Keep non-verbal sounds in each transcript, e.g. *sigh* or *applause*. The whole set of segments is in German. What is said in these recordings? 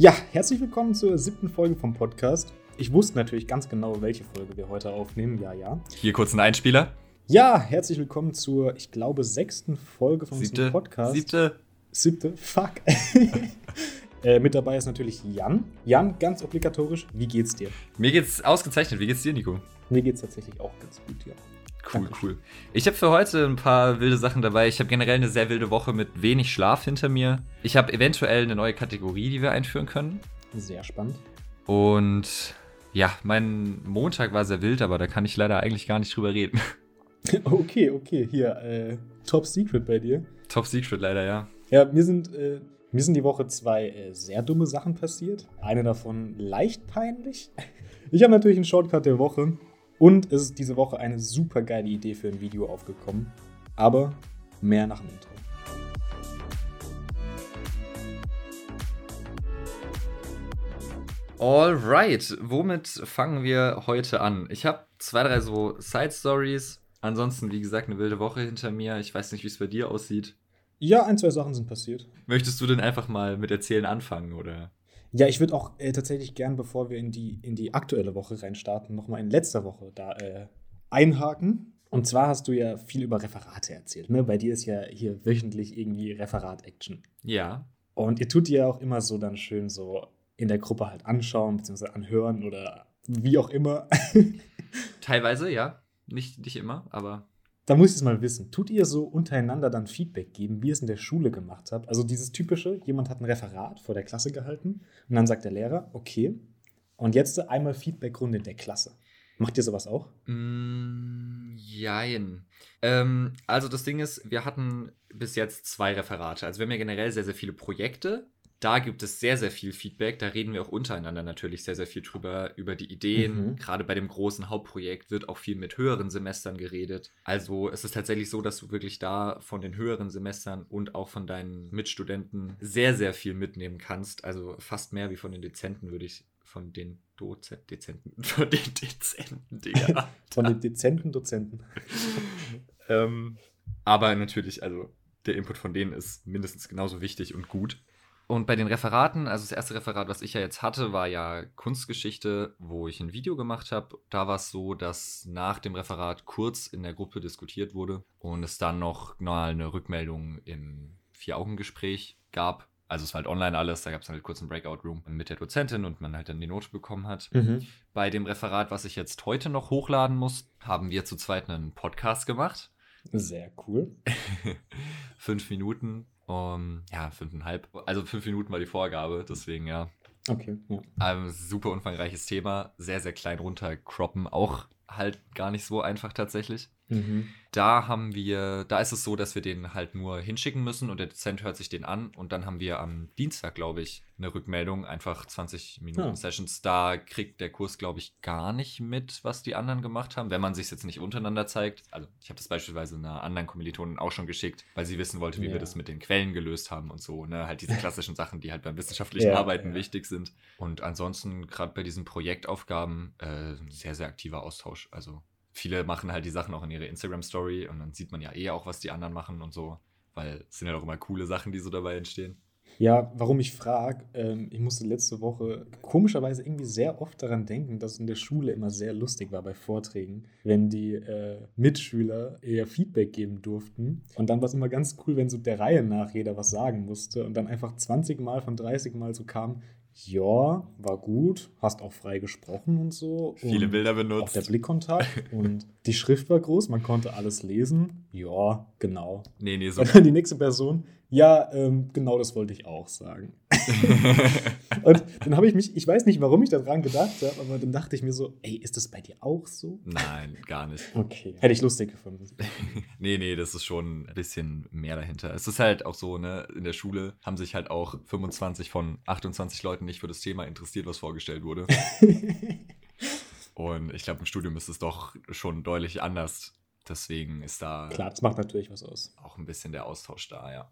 Ja, herzlich willkommen zur siebten Folge vom Podcast. Ich wusste natürlich ganz genau, welche Folge wir heute aufnehmen. Ja, ja. Hier kurz ein Einspieler. Ja, herzlich willkommen zur, ich glaube, sechsten Folge von Siebte. unserem Podcast. Siebte. Siebte, fuck. *laughs* äh, mit dabei ist natürlich Jan. Jan, ganz obligatorisch, wie geht's dir? Mir geht's ausgezeichnet. Wie geht's dir, Nico? Mir geht's tatsächlich auch ganz gut, ja. Cool, cool. Ich habe für heute ein paar wilde Sachen dabei. Ich habe generell eine sehr wilde Woche mit wenig Schlaf hinter mir. Ich habe eventuell eine neue Kategorie, die wir einführen können. Sehr spannend. Und ja, mein Montag war sehr wild, aber da kann ich leider eigentlich gar nicht drüber reden. *laughs* Okay, okay, hier, äh, Top Secret bei dir. Top Secret leider, ja. Ja, mir sind, äh, mir sind die Woche zwei äh, sehr dumme Sachen passiert. Eine davon leicht peinlich. *laughs* Ich habe natürlich einen Shortcut der Woche. Und es ist diese Woche eine super geile Idee für ein Video aufgekommen. Aber mehr nach dem Intro. Alright, womit fangen wir heute an? Ich habe zwei, drei so Side-Stories. Ansonsten, wie gesagt, eine wilde Woche hinter mir. Ich weiß nicht, wie es bei dir aussieht. Ja, ein, zwei Sachen sind passiert. Möchtest du denn einfach mal mit Erzählen anfangen, oder? Ja, ich würde auch äh, tatsächlich gern, bevor wir in die, in die aktuelle Woche reinstarten, nochmal in letzter Woche da äh, einhaken. Und zwar hast du ja viel über Referate erzählt. Ne? Bei dir ist ja hier wöchentlich irgendwie Referat-Action. Ja. Und ihr tut die ja auch immer so dann schön so in der Gruppe halt anschauen, beziehungsweise anhören oder wie auch immer. *laughs* Teilweise, ja. Nicht, nicht immer, aber da muss ich es mal wissen. Tut ihr so untereinander dann Feedback geben, wie ihr es in der Schule gemacht habt? Also dieses typische, jemand hat ein Referat vor der Klasse gehalten und dann sagt der Lehrer, okay, und jetzt einmal Feedbackrunde in der Klasse. Macht ihr sowas auch? Mm, jein. Ähm, also das Ding ist, wir hatten bis jetzt zwei Referate. Also wir haben ja generell sehr, sehr viele Projekte. Da gibt es sehr, sehr viel Feedback. Da reden wir auch untereinander natürlich sehr, sehr viel drüber, über die Ideen. Mhm. Gerade bei dem großen Hauptprojekt wird auch viel mit höheren Semestern geredet. Also es ist tatsächlich so, dass du wirklich da von den höheren Semestern und auch von deinen Mitstudenten sehr, sehr viel mitnehmen kannst. Also fast mehr wie von den Dezenten, würde ich von den Dozen Dezenten, *laughs* von den Dezenten, Digga. *laughs* Von den dezenten Dozenten. *laughs* ähm, aber natürlich, also der Input von denen ist mindestens genauso wichtig und gut. Und bei den Referaten, also das erste Referat, was ich ja jetzt hatte, war ja Kunstgeschichte, wo ich ein Video gemacht habe. Da war es so, dass nach dem Referat kurz in der Gruppe diskutiert wurde und es dann noch mal eine Rückmeldung im Vier-Augen-Gespräch gab. Also es war halt online alles, da gab es halt kurz einen Breakout-Room mit der Dozentin und man halt dann die Note bekommen hat. Mhm. Bei dem Referat, was ich jetzt heute noch hochladen muss, haben wir zu zweit einen Podcast gemacht. Sehr cool. *laughs* fünf Minuten. Um, ja, fünfeinhalb. Also fünf Minuten war die Vorgabe, deswegen ja. Okay. Ja. Ähm, super umfangreiches Thema, sehr, sehr klein runtercroppen. Auch halt gar nicht so einfach tatsächlich. Mhm. Da haben wir, da ist es so, dass wir den halt nur hinschicken müssen und der Dozent hört sich den an und dann haben wir am Dienstag, glaube ich, eine Rückmeldung, einfach 20 Minuten Ah. Sessions. Da kriegt der Kurs, glaube ich, gar nicht mit, was die anderen gemacht haben, wenn man sich jetzt nicht untereinander zeigt. Also ich habe das beispielsweise einer anderen Kommilitonin auch schon geschickt, weil sie wissen wollte, wie Ja. wir das mit den Quellen gelöst haben und so. Ne? Halt diese *laughs* klassischen Sachen, die halt beim wissenschaftlichen Ja, Arbeiten ja. wichtig sind. Und ansonsten, gerade bei diesen Projektaufgaben, äh, sehr, sehr aktiver Austausch. Also viele machen halt die Sachen auch in ihre Instagram-Story und dann sieht man ja eh auch, was die anderen machen und so. Weil es sind ja auch immer coole Sachen, die so dabei entstehen. Ja, warum ich frage, ähm, ich musste letzte Woche komischerweise irgendwie sehr oft daran denken, dass in der Schule immer sehr lustig war bei Vorträgen, wenn die äh, Mitschüler eher Feedback geben durften. Und dann war es immer ganz cool, wenn so der Reihe nach jeder was sagen musste und dann einfach 20 Mal von 30 Mal so kam, ja, war gut, hast auch frei gesprochen und so. Viele und Bilder Auch der benutzt. Blickkontakt und *laughs* die Schrift war groß, man konnte alles lesen. Ja, genau. Nee, nee, *laughs* so. Die nächste Person, ja, ähm, genau das wollte ich auch sagen. *laughs* Und dann habe ich mich, ich weiß nicht, warum ich daran gedacht habe, aber dann dachte ich mir so, ey, ist das bei dir auch so? Nein, gar nicht. Okay. Hätte ich lustig gefunden. *laughs* Nee, nee, das ist schon ein bisschen mehr dahinter. Es ist halt auch so, ne, in der Schule haben sich halt auch 25 von 28 Leuten nicht für das Thema interessiert, was vorgestellt wurde. *laughs* Und ich glaube, im Studium ist es doch schon deutlich anders. Deswegen ist da Klar, das macht natürlich was aus. auch ein bisschen der Austausch da, ja.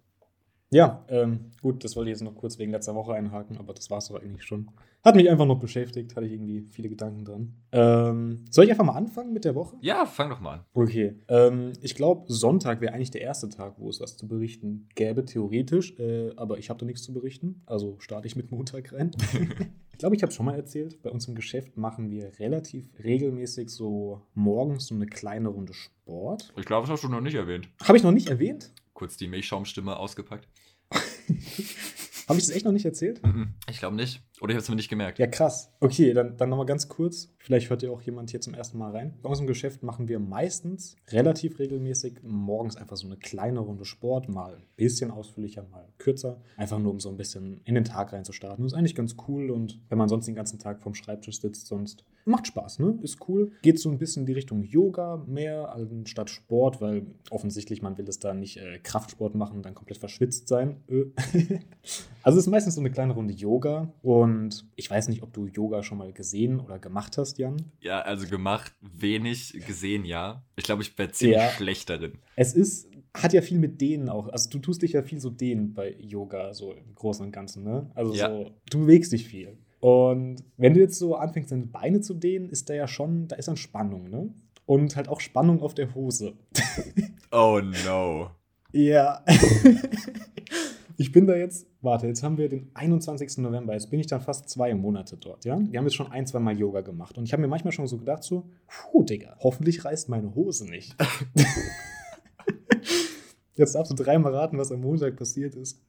Ja, ähm, gut, das wollte ich jetzt noch kurz wegen letzter Woche einhaken, aber das war es doch eigentlich schon. Hat mich einfach noch beschäftigt, hatte ich irgendwie viele Gedanken dran. Ähm, soll ich einfach mal anfangen mit der Woche? Ja, fang doch mal an. Okay. Ähm, ich glaube, Sonntag wäre eigentlich der erste Tag, wo es was zu berichten gäbe, theoretisch. Äh, aber ich habe da nichts zu berichten. Also starte ich mit Montag rein. *laughs* ich glaube, ich habe schon mal erzählt, bei uns im Geschäft machen wir relativ regelmäßig so morgens so eine kleine Runde Sport. Ich glaube, das hast du noch nicht erwähnt. Habe ich noch nicht erwähnt? Kurz die Milchschaumstimme ausgepackt. *laughs* Habe ich das echt noch nicht erzählt? Mhm. Ich glaube nicht. Oder ich habe es mir nicht gemerkt. Ja, krass. Okay, dann, dann nochmal ganz kurz. Vielleicht hört ja auch jemand hier zum ersten Mal rein. Bei uns im Geschäft machen wir meistens relativ regelmäßig morgens einfach so eine kleine Runde Sport, mal ein bisschen ausführlicher, mal kürzer. Einfach nur, um so ein bisschen in den Tag reinzustarten. Das ist eigentlich ganz cool und wenn man sonst den ganzen Tag vorm Schreibtisch sitzt, sonst macht Spaß, ne? Ist cool. Geht so ein bisschen in die Richtung Yoga mehr anstatt Sport, weil offensichtlich man will es da nicht äh, Kraftsport machen, dann komplett verschwitzt sein. *laughs* Also es ist meistens so eine kleine Runde Yoga und ich weiß nicht, ob du Yoga schon mal gesehen oder gemacht hast, Jan. Ja, also gemacht, wenig gesehen, ja. Ich glaube, ich wäre ziemlich Ja. schlecht darin. Es ist, hat ja viel mit Dehnen auch. Also du tust dich ja viel so dehnen bei Yoga, so im Großen und Ganzen, ne? Also Ja. so, du bewegst dich viel. Und wenn du jetzt so anfängst, deine Beine zu dehnen, ist da ja schon, da ist dann Spannung, ne? Und halt auch Spannung auf der Hose. *laughs* Oh no. Ja. *laughs* ich bin da jetzt, warte, jetzt haben wir den 21. November, jetzt bin ich dann fast zwei Monate dort, ja? Wir haben jetzt schon ein, zwei Mal Yoga gemacht und ich habe mir manchmal schon so gedacht, so, puh, Digga, hoffentlich reißt meine Hose nicht. *laughs* jetzt darfst du dreimal raten, was am Montag passiert ist.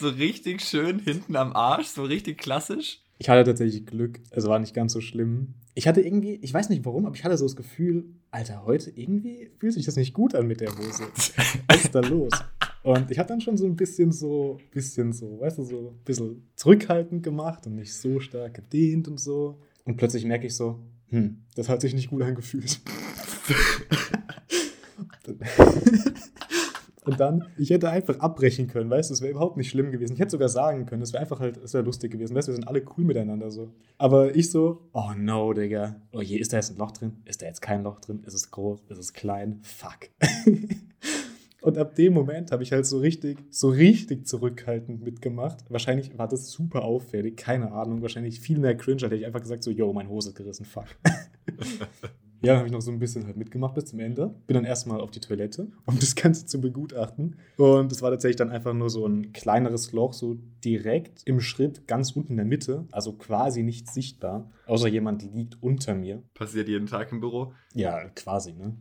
So richtig schön hinten am Arsch, so richtig klassisch. Ich hatte tatsächlich Glück, es war nicht ganz so schlimm. Ich hatte irgendwie, ich weiß nicht warum, aber ich hatte so das Gefühl, Alter, heute irgendwie fühlt sich das nicht gut an mit der Hose. Was ist da los? Und ich habe dann schon so ein bisschen so, bisschen so, weißt du, so ein bisschen zurückhaltend gemacht und nicht so stark gedehnt und so. Und plötzlich merke ich so, hm, das hat sich nicht gut angefühlt. *laughs* Und dann, ich hätte einfach abbrechen können, weißt du, es wäre überhaupt nicht schlimm gewesen. Ich hätte sogar sagen können, es wäre einfach halt, es wäre lustig gewesen, weißt du, wir sind alle cool miteinander so. Aber ich so, oh no, Digga, oh je, ist da jetzt ein Loch drin? Ist da jetzt kein Loch drin? Ist es groß? Ist es klein? Fuck. *laughs* Und ab dem Moment habe ich halt so richtig, so richtig zurückhaltend mitgemacht. Wahrscheinlich war das super auffällig, keine Ahnung. Wahrscheinlich viel mehr cringe, hätte ich einfach gesagt so, yo, meine Hose ist gerissen, fuck. *laughs* Ja, dann habe ich noch so ein bisschen halt mitgemacht bis zum Ende. Bin dann erstmal auf die Toilette, um das Ganze zu begutachten. Und es war tatsächlich dann einfach nur so ein kleineres Loch, so direkt im Schritt ganz unten in der Mitte, also quasi nicht sichtbar, außer jemand liegt unter mir. Passiert jeden Tag im Büro. Ja, quasi, ne?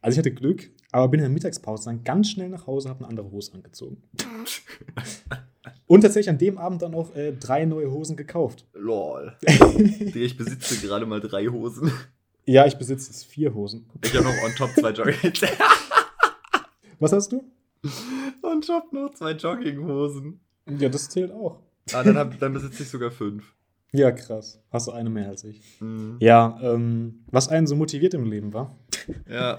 Also ich hatte Glück, aber bin in der Mittagspause dann ganz schnell nach Hause, habe eine andere Hose angezogen. *laughs* Und tatsächlich an dem Abend dann auch äh, drei neue Hosen gekauft. Lol. *laughs* Ich besitze gerade mal drei Hosen. Ja, ich besitze jetzt vier Hosen. Ich habe noch on top zwei Jogging. *laughs* Was hast du? on top noch zwei Jogginghosen. Ja, das zählt auch. Ah, dann, hab, dann besitze ich sogar fünf. Ja, krass. Hast du eine mehr als ich. Mhm. Ja, ähm, was einen so motiviert im Leben war. Ja.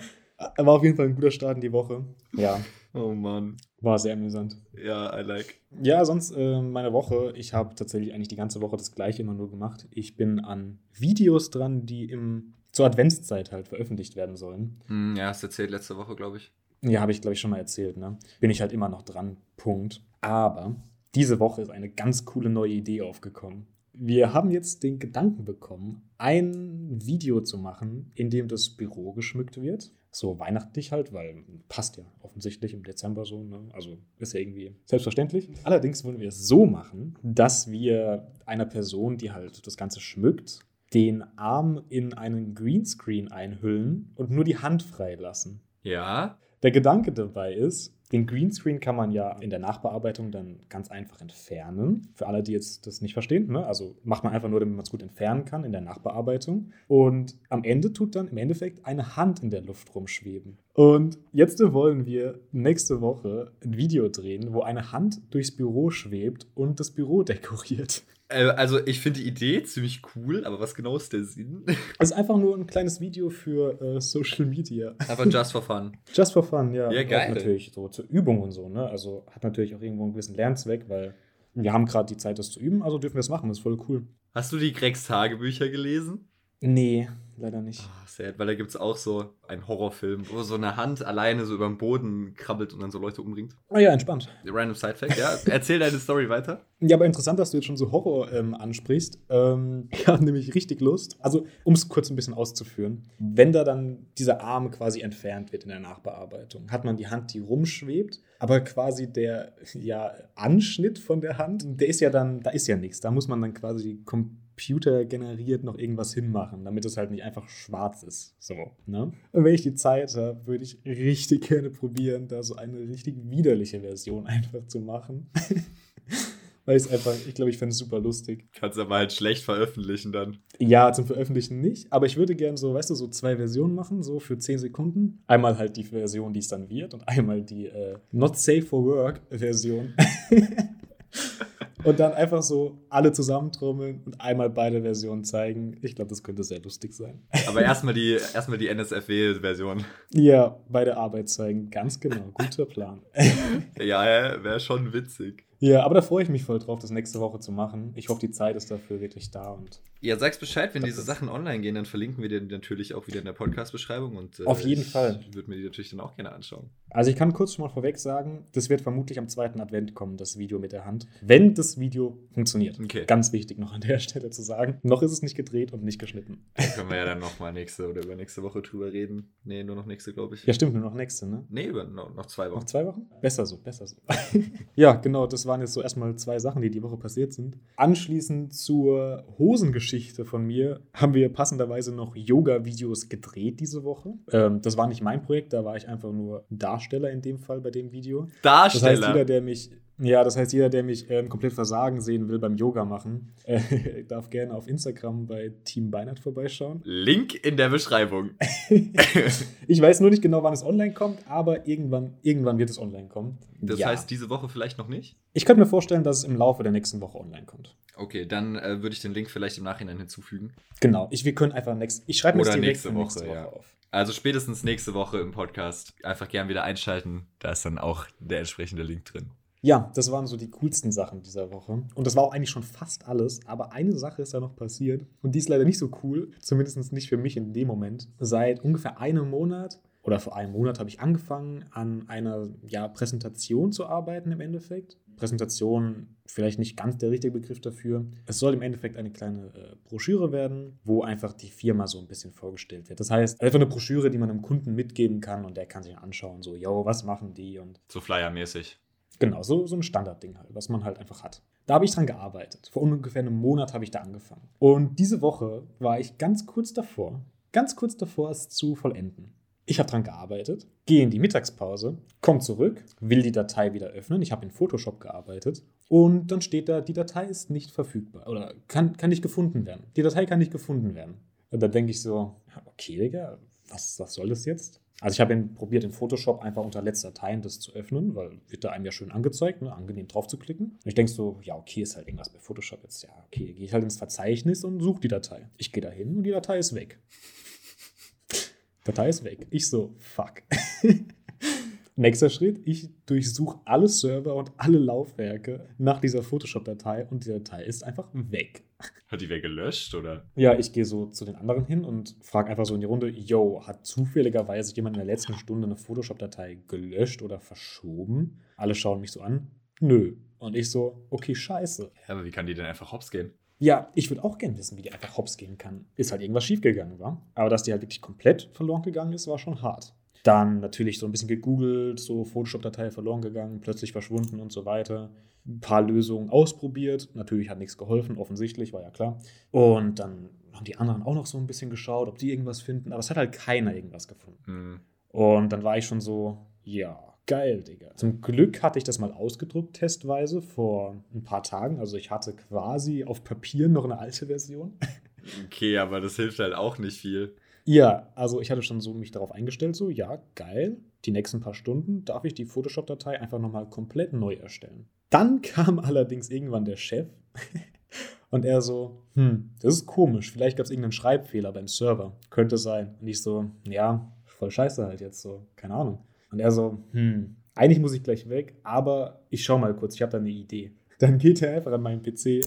War auf jeden Fall ein guter Start in die Woche. Ja, Oh Mann. war sehr amüsant. Ja, I like. Ja, sonst äh, meine Woche. Ich habe tatsächlich eigentlich die ganze Woche das gleiche immer nur gemacht. Ich bin an Videos dran, die im, zur Adventszeit halt veröffentlicht werden sollen. Hm, ja, hast du erzählt letzte Woche, glaube ich. Ja, habe ich, glaube ich, schon mal erzählt, ne? Bin ich halt immer noch dran. Punkt. Aber diese Woche ist eine ganz coole neue Idee aufgekommen. Wir haben jetzt den Gedanken bekommen, ein Video zu machen, in dem das Büro geschmückt wird. So weihnachtlich halt, weil passt ja offensichtlich im Dezember so. Ne? Also ist ja irgendwie selbstverständlich. Allerdings wollen wir es so machen, dass wir einer Person, die halt das Ganze schmückt, den Arm in einen Greenscreen einhüllen und nur die Hand freilassen. Ja. Der Gedanke dabei ist, den Greenscreen kann man ja in der Nachbearbeitung dann ganz einfach entfernen. Für alle, die jetzt das nicht verstehen, ne? also macht man einfach nur, damit man es gut entfernen kann in der Nachbearbeitung. Und am Ende tut dann im Endeffekt eine Hand in der Luft rumschweben. Und jetzt wollen wir nächste Woche ein Video drehen, wo eine Hand durchs Büro schwebt und das Büro dekoriert. Äh, also, ich finde die Idee ziemlich cool, aber was genau ist der Sinn? Es *laughs* ist einfach nur ein kleines Video für äh, Social Media. aber just for fun. *laughs* Just for fun, ja. Ja, Auch geil. natürlich so zur Übung und so, ne? Also hat natürlich auch irgendwo einen gewissen Lernzweck, weil wir haben gerade die Zeit, das zu üben, also dürfen wir es machen. Das ist voll cool. Hast du die Gregs Tagebücher gelesen? Nee, leider nicht. Ah, sad, weil da gibt es auch so einen Horrorfilm, wo so eine Hand alleine so über den Boden krabbelt und dann so Leute umbringt. Ah ja, entspannt. Random Side Fact, ja. Erzähl deine Story weiter. Ja, aber interessant, dass du jetzt schon so Horror ähm, ansprichst. Ähm, ich habe nämlich richtig Lust. Also, um es kurz ein bisschen auszuführen, wenn da dann dieser Arm quasi entfernt wird in der Nachbearbeitung, hat man die Hand, die rumschwebt, aber quasi der ja, Anschnitt von der Hand, der ist ja dann, da ist ja nichts. Da muss man dann quasi computergeneriert noch irgendwas hinmachen, damit es halt nicht einfach schwarz ist. So, ne? Und wenn ich die Zeit habe, würde ich richtig gerne probieren, da so eine richtig widerliche Version *laughs* einfach zu machen. *laughs* Weil ich es einfach, ich glaube, ich fände es super lustig. Kannst aber halt schlecht veröffentlichen dann. Ja, zum Veröffentlichen nicht, aber ich würde gerne so, weißt du, so zwei Versionen machen, so für 10 Sekunden. Einmal halt die Version, die es dann wird und einmal die äh, Not Safe for Work Version. *laughs* und dann einfach so alle zusammentrommeln und einmal beide Versionen zeigen. Ich glaube, das könnte sehr lustig sein. Aber erstmal die, erstmal die NSFW-Version. Ja, beide Arbeit zeigen. Ganz genau. Guter Plan. ja, wäre schon witzig. Ja, aber da freue ich mich voll drauf, das nächste Woche zu machen. Ich hoffe, die Zeit ist dafür wirklich da. Und ja, sag's Bescheid, wenn diese Sachen online gehen, dann verlinken wir dir natürlich auch wieder in der Podcast-Beschreibung. Und, äh, Auf jeden Fall. Ich würde mir die natürlich dann auch gerne anschauen. Also ich kann kurz schon mal vorweg sagen, das wird vermutlich am zweiten Advent kommen, das Video mit der Hand. Wenn das Video funktioniert. Okay. Ganz wichtig noch an der Stelle zu sagen. Noch ist es nicht gedreht und nicht geschnitten. Da können wir ja dann nochmal nächste oder übernächste Woche drüber reden. Nee, nur noch nächste, glaube ich. Ja, stimmt, nur noch nächste, ne? Nee, über, noch, noch zwei Wochen. Noch zwei Wochen? Besser so, besser so. *laughs* ja, genau, das waren jetzt so erstmal zwei Sachen, die die Woche passiert sind. Anschließend zur Hosengeschichte von mir haben wir passenderweise noch Yoga-Videos gedreht diese Woche. Ähm, das war nicht mein Projekt, da war ich einfach nur Darsteller in dem Fall bei dem Video. Darsteller? Das heißt, jeder, der mich ja, das heißt, jeder, der mich ähm, komplett versagen sehen will beim Yoga machen, *laughs* äh, darf gerne auf Instagram bei Team Beinert vorbeischauen. Link in der Beschreibung. *laughs* *laughs* ich weiß nur nicht genau, wann es online kommt, aber irgendwann, irgendwann wird es online kommen. Das ja. heißt, diese Woche vielleicht noch nicht? Ich könnte mir vorstellen, dass es im Laufe der nächsten Woche online kommt. Okay, dann äh, würde ich den Link vielleicht im Nachhinein hinzufügen. Genau, ich, wir können einfach next, ich schreibe mir direkt nächste Woche, nächste Woche ja. auf. Also spätestens nächste Woche im Podcast einfach gern wieder einschalten. Da ist dann auch der entsprechende Link drin. Ja, das waren so die coolsten Sachen dieser Woche. Und das war auch eigentlich schon fast alles. Aber eine Sache ist da noch passiert. Und die ist leider nicht so cool. Zumindest nicht für mich in dem Moment. Seit ungefähr einem Monat oder vor einem Monat habe ich angefangen, an einer ja, Präsentation zu arbeiten im Endeffekt. Präsentation, vielleicht nicht ganz der richtige Begriff dafür. Es soll im Endeffekt eine kleine äh, Broschüre werden, wo einfach die Firma so ein bisschen vorgestellt wird. Das heißt, einfach eine Broschüre, die man einem Kunden mitgeben kann und der kann sich anschauen, so, yo, was machen die und. So Flyer-mäßig. Genau, so, so ein Standardding halt, was man halt einfach hat. Da habe ich dran gearbeitet. Vor ungefähr einem Monat habe ich da angefangen. Und diese Woche war ich ganz kurz davor, ganz kurz davor, es zu vollenden. Ich habe dran gearbeitet, gehe in die Mittagspause, komme zurück, will die Datei wieder öffnen. Ich habe in Photoshop gearbeitet und dann steht da, die Datei ist nicht verfügbar oder kann, kann nicht gefunden werden. Die Datei kann nicht gefunden werden. Und da denke ich so, okay, Digga, was, was soll das jetzt? Also ich habe probiert, in Photoshop einfach unter letzter Dateien das zu öffnen, weil wird da einem ja schön angezeigt, ne? angenehm drauf zu klicken. Und ich denke so, ja, okay, ist halt irgendwas bei Photoshop jetzt. Ja, okay, gehe ich halt ins Verzeichnis und suche die Datei. Ich gehe da hin und die Datei ist weg. *laughs* Datei ist weg. Ich so, fuck. *laughs* Nächster Schritt, ich durchsuche alle Server und alle Laufwerke nach dieser Photoshop-Datei und die Datei ist einfach weg. Hat die wer gelöscht, oder? Ja, ich gehe so zu den anderen hin und frage einfach so in die Runde, yo, hat zufälligerweise jemand in der letzten Stunde eine Photoshop-Datei gelöscht oder verschoben? Alle schauen mich so an. Nö. Und ich so, okay, scheiße. Ja, aber wie kann die denn einfach hops gehen? Ja, ich würde auch gerne wissen, wie die einfach hops gehen kann. Ist halt irgendwas schiefgegangen, war. Aber dass die halt wirklich komplett verloren gegangen ist, war schon hart. Dann natürlich so ein bisschen gegoogelt, so Photoshop-Datei verloren gegangen, plötzlich verschwunden und so weiter. Ein paar Lösungen ausprobiert. Natürlich hat nichts geholfen, offensichtlich, war ja klar. Und dann haben die anderen auch noch so ein bisschen geschaut, ob die irgendwas finden. Aber es hat halt keiner irgendwas gefunden. Mhm. Und dann war ich schon so, ja, geil, Digga. Zum Glück hatte ich das mal ausgedruckt, testweise, vor ein paar Tagen. Also ich hatte quasi auf Papier noch eine alte Version. Okay, aber das hilft halt auch nicht viel. Ja, also ich hatte schon so mich darauf eingestellt, so, ja, geil. Die nächsten paar Stunden darf ich die Photoshop-Datei einfach nochmal komplett neu erstellen. Dann *laughs* kam allerdings irgendwann der Chef *laughs* und er so, hm, das ist komisch, vielleicht gab es irgendeinen Schreibfehler beim Server. Könnte sein. Und ich so, ja, voll scheiße halt jetzt so, keine Ahnung. Und er so, hm, eigentlich muss ich gleich weg, aber ich schau mal kurz, ich habe da eine Idee. *laughs* Dann geht er einfach an meinen PC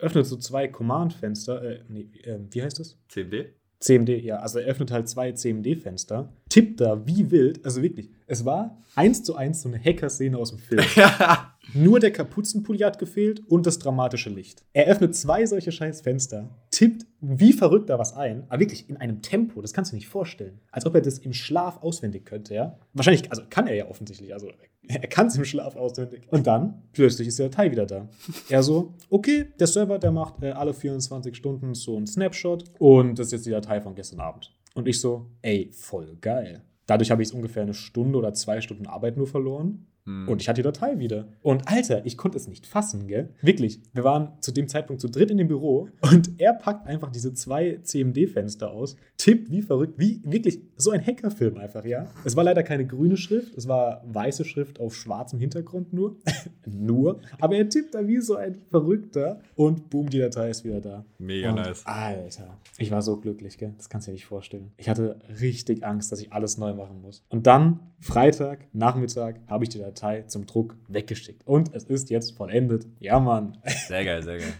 öffnet so zwei Command-Fenster. Äh, nee, äh, wie heißt das? CMD? CMD, ja. Also er öffnet halt zwei CMD-Fenster, tippt da wie wild. Also wirklich, es war eins zu eins so eine Hacker-Szene aus dem Film. *laughs* Nur der Kapuzenpulli hat gefehlt und das dramatische Licht. Er öffnet zwei solche scheiß Fenster, tippt wie verrückt da was ein, aber wirklich in einem Tempo, das kannst du nicht vorstellen. Als ob er das im Schlaf auswendig könnte, ja. Wahrscheinlich, also kann er ja offensichtlich, also er kann es im Schlaf auswendig. Und dann, plötzlich ist die Datei wieder da. Er so, okay, der Server, der macht äh, alle 24 Stunden so einen Snapshot und das ist jetzt die Datei von gestern Abend. Und ich so, ey, voll geil. Dadurch habe ich ungefähr eine Stunde oder zwei Stunden Arbeit nur verloren. Und ich hatte die Datei wieder. Und Alter, ich konnte es nicht fassen, gell? Wirklich. Wir waren zu dem Zeitpunkt zu dritt in dem Büro und *laughs* er packt einfach diese zwei CMD-Fenster aus, tippt wie verrückt, wie wirklich so ein Hackerfilm einfach, ja? Es war leider keine grüne Schrift, es war weiße Schrift auf schwarzem Hintergrund nur. *laughs* nur. Aber er tippt da wie so ein Verrückter und boom, die Datei ist wieder da. Mega und, nice. Alter, ich war so glücklich, gell? Das kannst du dir nicht vorstellen. Ich hatte richtig Angst, dass ich alles neu machen muss. Und dann, Freitag, Nachmittag, habe ich die Datei zum Druck weggeschickt. Und es ist jetzt vollendet. Ja, Mann. Sehr geil, sehr geil.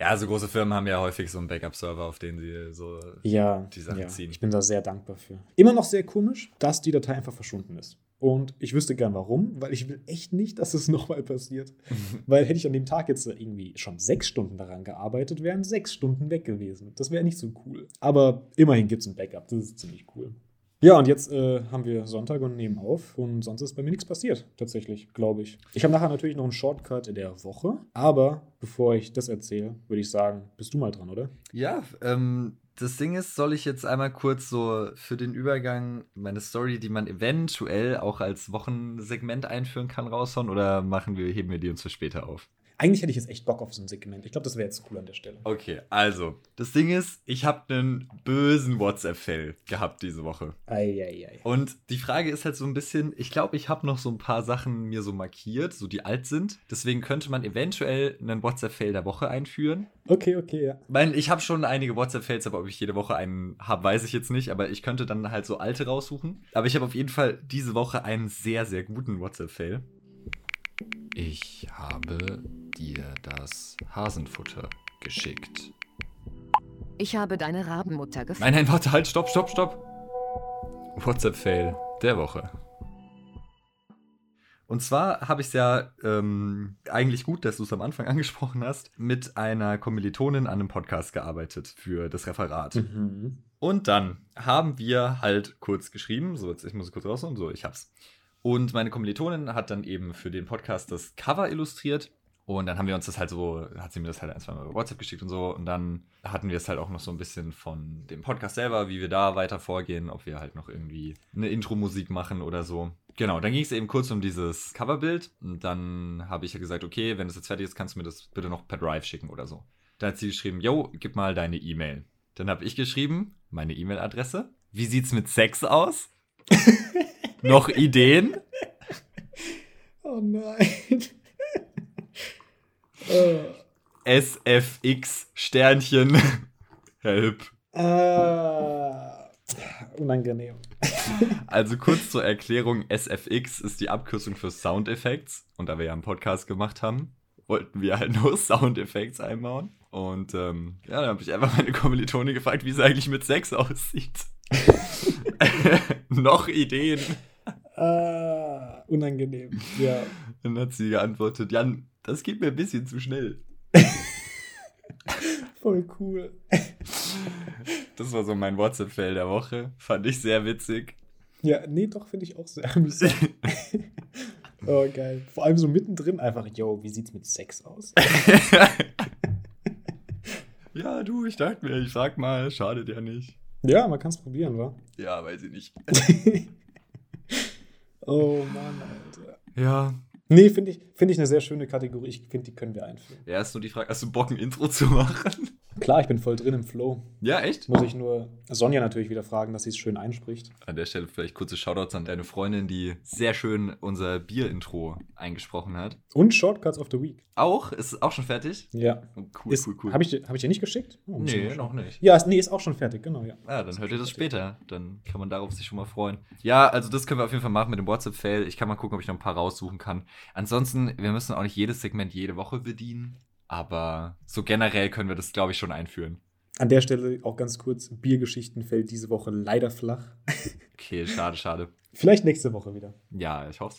Ja, so große Firmen haben ja häufig so einen Backup-Server, auf den sie so. Ja, Die Sachen ja. ziehen. ich bin da sehr dankbar für. Immer noch sehr komisch, dass die Datei einfach verschwunden ist. Und ich wüsste gern warum, weil ich will echt nicht, dass es *laughs* nochmal passiert. *laughs* weil hätte ich an dem Tag jetzt irgendwie schon sechs Stunden daran gearbeitet, wären sechs Stunden weg gewesen. Das wäre nicht so cool. Aber immerhin gibt es ein Backup, das ist ziemlich cool. Ja, und jetzt äh, haben wir Sonntag und nehmen auf und sonst ist bei mir nichts passiert, tatsächlich, glaube ich. Ich habe nachher natürlich noch einen Shortcut in der Woche, aber bevor ich das erzähle, würde ich sagen, bist du mal dran, oder? Ja, ähm, das Ding ist, soll ich jetzt einmal kurz so für den Übergang meine Story, die man eventuell auch als Wochensegment einführen kann, raushauen oder machen wir, heben wir die uns für später auf? Eigentlich hätte ich jetzt echt Bock auf so ein Segment. Ich glaube, das wäre jetzt cool an der Stelle. Okay, also, das Ding ist, ich habe einen bösen WhatsApp-Fail gehabt diese Woche. Eieiei. Und die Frage ist halt so ein bisschen, ich glaube, ich habe noch so ein paar Sachen mir so markiert, so die alt sind. Deswegen könnte man eventuell einen WhatsApp-Fail der Woche einführen. Okay, okay, ja. Ich meine, ich habe schon einige WhatsApp-Fails, aber ob ich jede Woche einen habe, weiß ich jetzt nicht. Aber ich könnte dann halt so alte raussuchen. Aber ich habe auf jeden Fall diese Woche einen sehr, sehr guten WhatsApp-Fail. Ich habe dir das Hasenfutter geschickt. Ich habe deine Rabenmutter gefunden. Nein, nein, warte, halt, stopp, stopp, stopp. WhatsApp-Fail der Woche. Und zwar habe ich es ja ähm, eigentlich gut, dass du es am Anfang *laughs* angesprochen hast, mit einer Kommilitonin an einem Podcast gearbeitet für das Referat. Mhm. Und dann haben wir halt kurz geschrieben, so jetzt ich muss es kurz raus und so, ich hab's. Und meine Kommilitonin hat dann eben für den Podcast das Cover illustriert. Und dann haben wir uns das halt so, hat sie mir das halt ein, zwei Mal über WhatsApp geschickt und so. Und dann hatten wir es halt auch noch so ein bisschen von dem Podcast selber, wie wir da weiter vorgehen, ob wir halt noch irgendwie eine Intro-Musik machen oder so. Genau, dann ging es eben kurz um dieses Coverbild. Und dann habe ich ja gesagt, okay, wenn das jetzt fertig ist, kannst du mir das bitte noch per Drive schicken oder so. Da hat sie geschrieben, yo, gib mal deine E-Mail. Dann habe ich geschrieben, meine E-Mail-Adresse. Wie sieht's mit Sex aus? *laughs* noch Ideen? *laughs* Oh nein. *laughs* äh, SFX Sternchen. *laughs* Help. äh, unangenehm. Also kurz zur Erklärung, SFX ist die Abkürzung für Sound Effects. Und da wir ja einen Podcast gemacht haben, wollten wir halt nur Sound Effects einbauen. Und ähm, ja, dann habe ich einfach meine Kommilitone gefragt, wie es eigentlich mit Sex aussieht. Noch Ideen? Äh, unangenehm. *laughs* Ja. Dann hat sie geantwortet, Jan, das geht mir ein bisschen zu schnell. *laughs* Voll cool. Das war so mein WhatsApp-Fail der Woche. Fand ich sehr witzig. Ja, nee, doch, finde ich auch sehr *laughs* amüsant. oh, geil. Vor allem so mittendrin einfach, yo, wie sieht's mit Sex aus? ja, du, ich dachte mir, ich sag mal, schadet ja nicht. ja, man kann es probieren, wa? Ja, weiß ich nicht. Oh *laughs* Mann, Alter. Ja. Nee, finde ich, find ich eine sehr schöne Kategorie. Ich finde, die können wir einführen. Ja, ist nur die Frage, hast du Bock, ein Intro zu machen? Klar, ich bin voll drin im Flow. Ja, echt? Muss ich nur Sonja natürlich wieder fragen, dass sie es schön einspricht. An der Stelle vielleicht kurze Shoutouts an deine Freundin, die sehr schön unser Bier-Intro eingesprochen hat. Und Shortcuts of the Week. Auch? Ist auch schon fertig? Ja. Oh, Cool, ist, cool, cool. Habe ich, dir- hab ich dir nicht geschickt? Oh, nee, noch nicht. Ja, ist, nee, ist auch schon fertig, genau, ja. Ah, dann hört ihr das später. Dann kann man darauf sich schon mal freuen. Ja, also das können wir auf jeden Fall machen mit dem WhatsApp-Fail. Ich kann mal gucken, ob ich noch ein paar raussuchen kann. Ansonsten, wir müssen auch nicht jedes Segment jede Woche bedienen. Aber so generell können wir das, glaube ich, schon einführen. An der Stelle auch ganz kurz: Biergeschichten fällt diese Woche leider flach. Okay, schade, schade. Vielleicht nächste Woche wieder. Ja, ich hoffe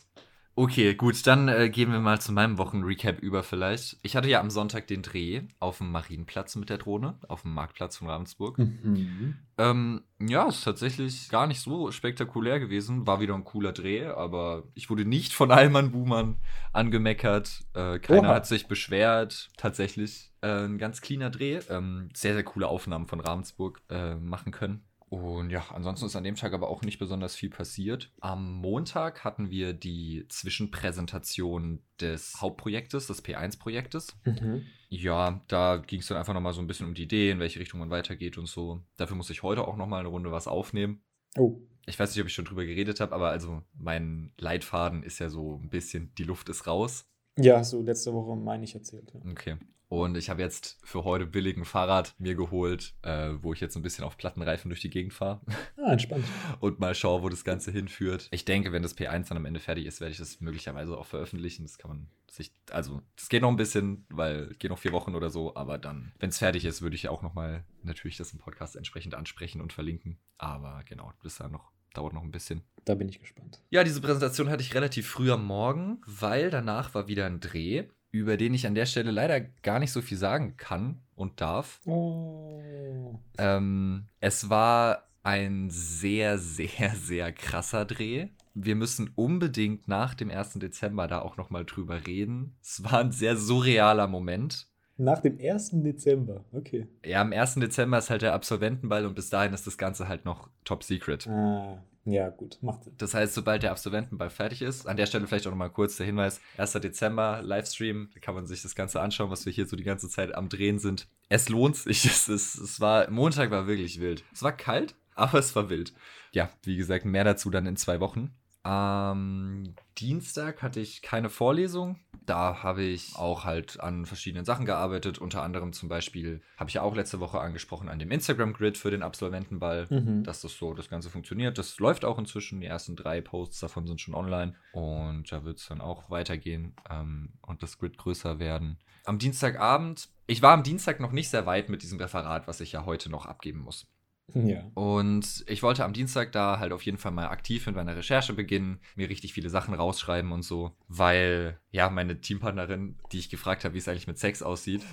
Okay, gut, dann äh, gehen wir mal zu meinem Wochenrecap über vielleicht. Ich hatte ja am Sonntag den Dreh auf dem Marienplatz mit der Drohne, auf dem Marktplatz von Ravensburg. Mhm. Ähm, ja, ist tatsächlich gar nicht so spektakulär gewesen. War wieder ein cooler Dreh, aber ich wurde nicht von Alman Buhmann angemeckert. Äh, keiner Oha. hat sich beschwert. Tatsächlich äh, ein ganz cleaner Dreh. Ähm, sehr, sehr coole Aufnahmen von Ravensburg äh, machen können. Und ja, ansonsten ist an dem Tag aber auch nicht besonders viel passiert. Am Montag hatten wir die Zwischenpräsentation des Hauptprojektes, des P1-Projektes. Mhm. Ja, da ging es dann einfach nochmal so ein bisschen um die Idee, in welche Richtung man weitergeht und so. Dafür muss ich heute auch nochmal eine Runde was aufnehmen. Oh. Ich weiß nicht, ob ich schon drüber geredet habe, aber also mein Leitfaden ist ja so ein bisschen, die Luft ist raus. Ja, du letzte Woche, meine ich, erzählt. Ja. Okay. Und ich habe jetzt für heute billig ein Fahrrad mir geholt, äh, wo ich jetzt ein bisschen auf Plattenreifen durch die Gegend fahre Ah, entspannt. *laughs* und mal schaue, wo das Ganze hinführt. Ich denke, wenn das P1 dann am Ende fertig ist, werde ich das möglicherweise auch veröffentlichen. Das kann man sich, also, das geht noch ein bisschen, weil geht noch vier Wochen oder so, aber dann, wenn es fertig ist, würde ich auch nochmal natürlich das im Podcast entsprechend ansprechen und verlinken. Aber genau, bis da noch, dauert noch ein bisschen. Da bin ich gespannt. Ja, diese Präsentation hatte ich relativ früh am Morgen, weil danach war wieder ein Dreh, über den ich an der Stelle leider gar nicht so viel sagen kann und darf. Oh. Ähm, es war ein sehr, sehr, sehr krasser Dreh. Wir müssen unbedingt nach dem 1. Dezember da auch nochmal drüber reden. Es war ein sehr surrealer Moment. Nach dem 1. Dezember. Okay. Ja, am 1. Dezember ist halt der Absolventenball und bis dahin ist das Ganze halt noch top secret. Ah, ja, gut. Macht Sinn. Das heißt, sobald der Absolventenball fertig ist, an der Stelle vielleicht auch nochmal kurz der Hinweis: 1. Dezember, Livestream, da kann man sich das Ganze anschauen, was wir hier so die ganze Zeit am Drehen sind. Es lohnt sich. *laughs* Es, ist, es war, Montag war wirklich wild. Es war kalt, aber es war wild. Ja, wie gesagt, mehr dazu dann in zwei Wochen. Am Dienstag hatte ich keine Vorlesung. Da habe ich auch halt an verschiedenen Sachen gearbeitet. Unter anderem zum Beispiel habe ich ja auch letzte Woche angesprochen an dem Instagram-Grid für den Absolventenball, Mhm. dass das so das Ganze funktioniert. Das läuft auch inzwischen. Die ersten drei Posts davon sind schon online. Und da wird es dann auch weitergehen ähm, und das Grid größer werden. Am Dienstagabend, ich war am Dienstag noch nicht sehr weit mit diesem Referat, was ich ja heute noch abgeben muss. Ja. Und ich wollte am Dienstag da halt auf jeden Fall mal aktiv mit meiner Recherche beginnen, mir richtig viele Sachen rausschreiben und so, weil ja, meine Teampartnerin, die ich gefragt habe, wie es eigentlich mit Sex aussieht,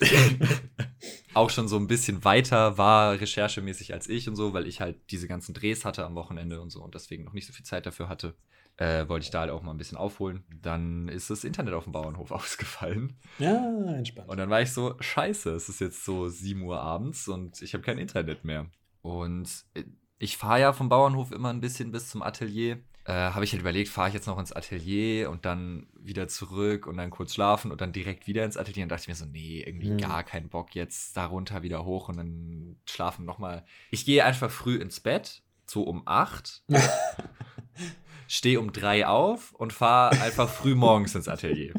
*laughs* auch schon so ein bisschen weiter war recherchemäßig als ich und so, weil ich halt diese ganzen Drehs hatte am Wochenende und so und deswegen noch nicht so viel Zeit dafür hatte. Äh, wollte ich da halt auch mal ein bisschen aufholen. Dann ist das Internet auf dem Bauernhof *laughs* ausgefallen. Ja, entspannt. Und dann war ich so, scheiße, es ist jetzt so 7 Uhr abends und ich habe kein Internet mehr. Und äh, ich fahre ja vom Bauernhof immer ein bisschen bis zum Atelier. Äh, habe ich halt überlegt, fahre ich jetzt noch ins Atelier und dann wieder zurück und dann kurz schlafen und dann direkt wieder ins Atelier. Und dachte ich mir so, nee, irgendwie Mhm. gar keinen Bock jetzt da runter wieder hoch und dann schlafen nochmal. Ich gehe einfach früh ins Bett, so um 8, *laughs* stehe um 3 auf und fahre einfach früh morgens ins Atelier.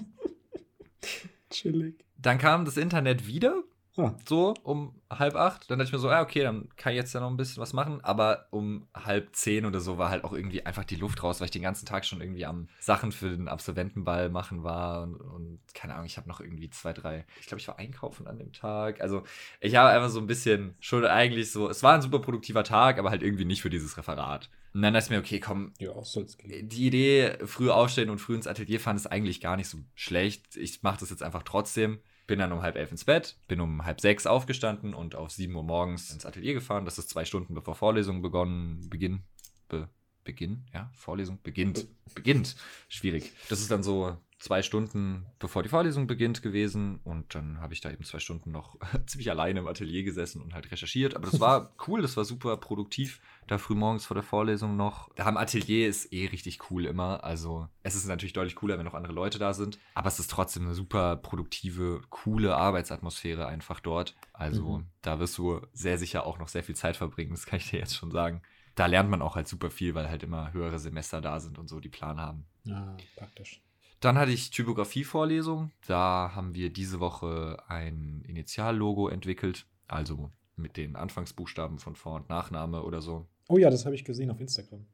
Chillig. Dann kam das Internet wieder, Ah. so um halb acht. Dann dachte ich mir so, ja, okay, dann kann ich jetzt ja noch ein bisschen was machen. Aber um halb zehn oder so war halt auch irgendwie einfach die Luft raus, weil ich den ganzen Tag schon irgendwie am Sachen für den Absolventenball machen war. Und, und keine Ahnung, ich habe noch irgendwie zwei, drei. Ich glaube, ich war einkaufen an dem Tag. Also ich habe einfach so ein bisschen schon eigentlich so, es war ein super produktiver Tag, aber halt irgendwie nicht für dieses Referat. Und dann dachte ich mir, okay, komm, Ja, die Idee, früh aufstehen und früh ins Atelier fahren, ist eigentlich gar nicht so schlecht. Ich mache das jetzt einfach trotzdem. Bin dann um halb elf ins Bett, bin um halb sechs aufgestanden und auf sieben Uhr morgens ins Atelier gefahren. Das ist zwei Stunden bevor Vorlesung begonnen, beginn, be, beginn, ja, Vorlesung beginnt, beginnt. Schwierig. Das ist dann so zwei Stunden bevor die Vorlesung beginnt gewesen und dann habe ich da eben zwei Stunden noch *laughs* ziemlich alleine im Atelier gesessen und halt recherchiert. Aber das war *laughs* cool, das war super produktiv. Da früh morgens vor der Vorlesung noch. Da am Atelier ist eh richtig cool immer. Also es ist natürlich deutlich cooler, wenn noch andere Leute da sind. Aber es ist trotzdem eine super produktive, coole Arbeitsatmosphäre einfach dort. Also Mhm. da wirst du sehr sicher auch noch sehr viel Zeit verbringen, das kann ich dir jetzt schon sagen. Da lernt man auch halt super viel, weil halt immer höhere Semester da sind und so, die Plan haben. Ah, praktisch. Dann hatte ich Typografie-Vorlesung. Da haben wir diese Woche ein Initiallogo entwickelt. Also mit den Anfangsbuchstaben von Vor- und Nachname oder so. Oh ja, das habe ich gesehen auf Instagram.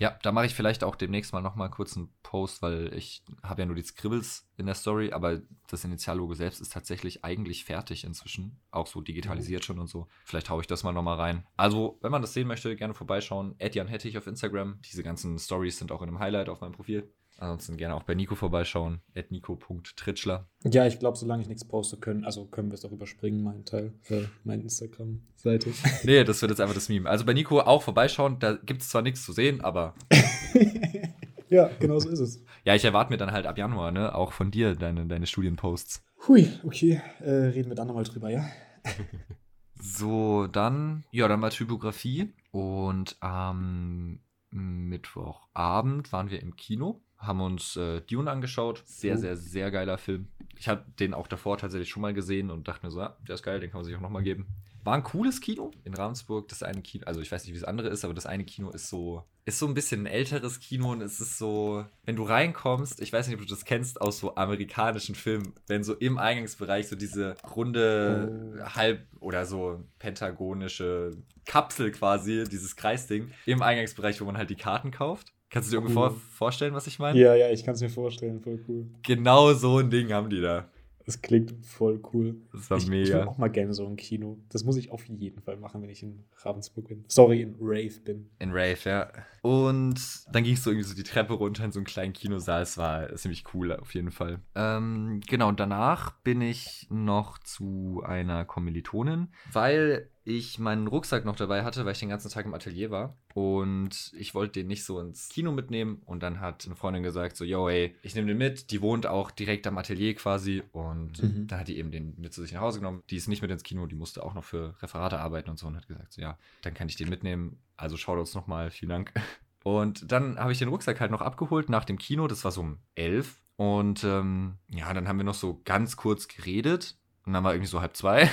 Ja, da mache ich vielleicht auch demnächst mal nochmal kurz einen Post, weil ich habe ja nur die Scribbles in der Story, aber das Initiallogo selbst ist tatsächlich eigentlich fertig inzwischen. Auch so digitalisiert schon und so. Vielleicht haue ich das mal nochmal rein. Also, wenn man das sehen möchte, gerne vorbeischauen. Edjan Hettich auf Instagram. Diese ganzen Stories sind auch in einem Highlight auf meinem Profil. Ansonsten gerne auch bei Nico vorbeischauen. nico.tritschler. Ja, ich glaube, solange ich nichts poste, können, also können wir es auch überspringen, meinen Teil, äh, meine Instagram-Seite. *laughs* nee, das wird jetzt einfach das Meme. Also bei Nico auch vorbeischauen, da gibt es zwar nichts zu sehen, aber. *laughs* ja, genau so ist es. Ja, ich erwarte mir dann halt ab Januar, ne, auch von dir deine, deine Studienposts. Hui, okay. Äh, reden wir dann nochmal drüber, ja? *laughs* so, dann, ja, dann mal Typografie. Und am Mittwochabend waren wir im Kino haben uns äh, Dune angeschaut. Sehr, oh. sehr, sehr geiler Film. Ich habe den auch davor tatsächlich schon mal gesehen und dachte mir so, ja, der ist geil, den kann man sich auch nochmal geben. War ein cooles Kino in Ravensburg. Das eine Kino, also ich weiß nicht, wie das andere ist, aber das eine Kino ist so, ist so ein bisschen ein älteres Kino und es ist so, wenn du reinkommst, ich weiß nicht, ob du das kennst aus so amerikanischen Filmen, wenn so im Eingangsbereich so diese runde, oh. halb oder so pentagonische Kapsel quasi, dieses Kreisding im Eingangsbereich, wo man halt die Karten kauft. Kannst du dir ungefähr cool. vorstellen, was ich meine? Ja, ja, ich kann es mir vorstellen, voll cool. Genau so ein Ding haben die da. Das klingt voll cool. Das war ich, mega. Ich will auch mal gerne so ein Kino. Das muss ich auf jeden Fall machen, wenn ich in Ravensburg bin. Sorry, in Rave bin. In Rave, ja. Und dann ging es so irgendwie so die Treppe runter in so einen kleinen Kinosaal. Es war ziemlich cool, auf jeden Fall. Ähm, genau, und danach bin ich noch zu einer Kommilitonin, weil ich meinen Rucksack noch dabei hatte, weil ich den ganzen Tag im Atelier war. Und ich wollte den nicht so ins Kino mitnehmen. Und dann hat eine Freundin gesagt: So, yo, ey, ich nehme den mit. Die wohnt auch direkt am Atelier quasi. Und mhm. dann hat die eben den mit zu sich nach Hause genommen. Die ist nicht mit ins Kino, die musste auch noch für Referate arbeiten und so. Und hat gesagt: So, ja, dann kann ich den mitnehmen. Also schaut uns nochmal. Vielen Dank. *laughs* Und dann habe ich den Rucksack halt noch abgeholt nach dem Kino. Das war so um elf. Und ähm, ja, dann haben wir noch so ganz kurz geredet. Und dann war irgendwie so halb zwei.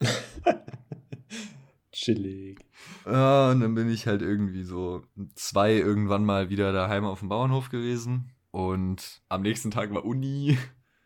*laughs* Chillig. Ja, und dann bin ich halt irgendwie so zwei irgendwann mal wieder daheim auf dem Bauernhof gewesen. Und am nächsten Tag war Uni.